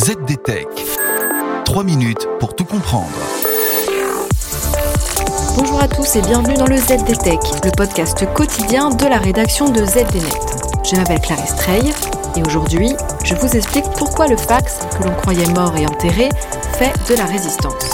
ZDTech. 3 minutes pour tout comprendre. Bonjour à tous et bienvenue dans le ZDTech, le podcast quotidien de la rédaction de ZDNet. Je m'appelle Clarisse Trey et aujourd'hui, je vous explique pourquoi le fax, que l'on croyait mort et enterré, fait de la résistance.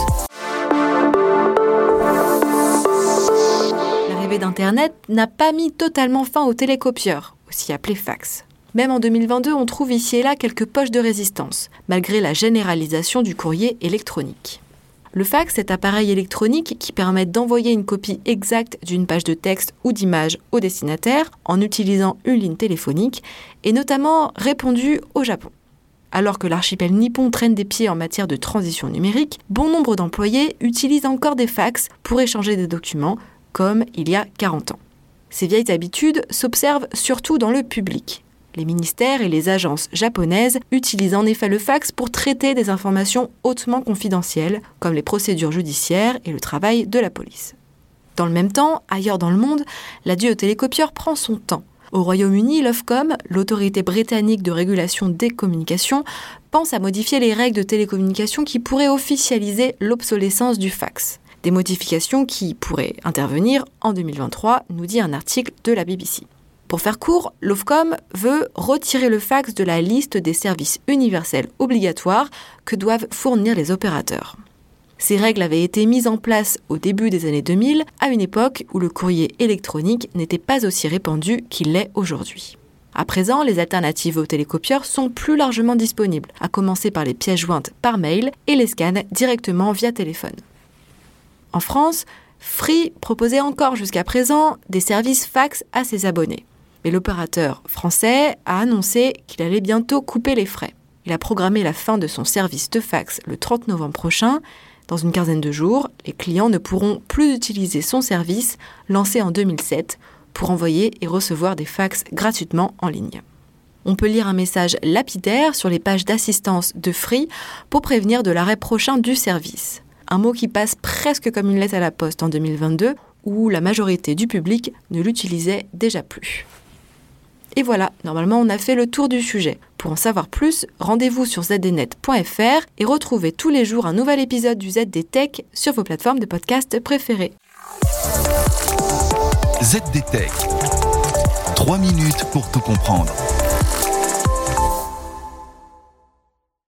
L'arrivée d'Internet n'a pas mis totalement fin au télécopieur, aussi appelé fax. Même en 2022, on trouve ici et là quelques poches de résistance, malgré la généralisation du courrier électronique. Le fax est appareil électronique qui permet d'envoyer une copie exacte d'une page de texte ou d'image au destinataire en utilisant une ligne téléphonique et notamment répandu au Japon. Alors que l'archipel nippon traîne des pieds en matière de transition numérique, bon nombre d'employés utilisent encore des fax pour échanger des documents, comme il y a 40 ans. Ces vieilles habitudes s'observent surtout dans le public. Les ministères et les agences japonaises utilisent en effet le fax pour traiter des informations hautement confidentielles, comme les procédures judiciaires et le travail de la police. Dans le même temps, ailleurs dans le monde, l'adieu au télécopieur prend son temps. Au Royaume-Uni, l'Ofcom, l'autorité britannique de régulation des communications, pense à modifier les règles de télécommunication qui pourraient officialiser l'obsolescence du fax. Des modifications qui pourraient intervenir en 2023, nous dit un article de la BBC. Pour faire court, l'OFCOM veut retirer le fax de la liste des services universels obligatoires que doivent fournir les opérateurs. Ces règles avaient été mises en place au début des années 2000, à une époque où le courrier électronique n'était pas aussi répandu qu'il l'est aujourd'hui. À présent, les alternatives aux télécopieurs sont plus largement disponibles, à commencer par les pièces jointes par mail et les scans directement via téléphone. En France, Free proposait encore jusqu'à présent des services fax à ses abonnés. Mais l'opérateur français a annoncé qu'il allait bientôt couper les frais. Il a programmé la fin de son service de fax le 30 novembre prochain. Dans une quinzaine de jours, les clients ne pourront plus utiliser son service lancé en 2007 pour envoyer et recevoir des fax gratuitement en ligne. On peut lire un message lapidaire sur les pages d'assistance de Free pour prévenir de l'arrêt prochain du service. Un mot qui passe presque comme une lettre à la poste en 2022 où la majorité du public ne l'utilisait déjà plus. Et voilà, normalement on a fait le tour du sujet. Pour en savoir plus, rendez-vous sur zdnet.fr et retrouvez tous les jours un nouvel épisode du ZDTech sur vos plateformes de podcast préférées. ZDTech. 3 minutes pour tout comprendre.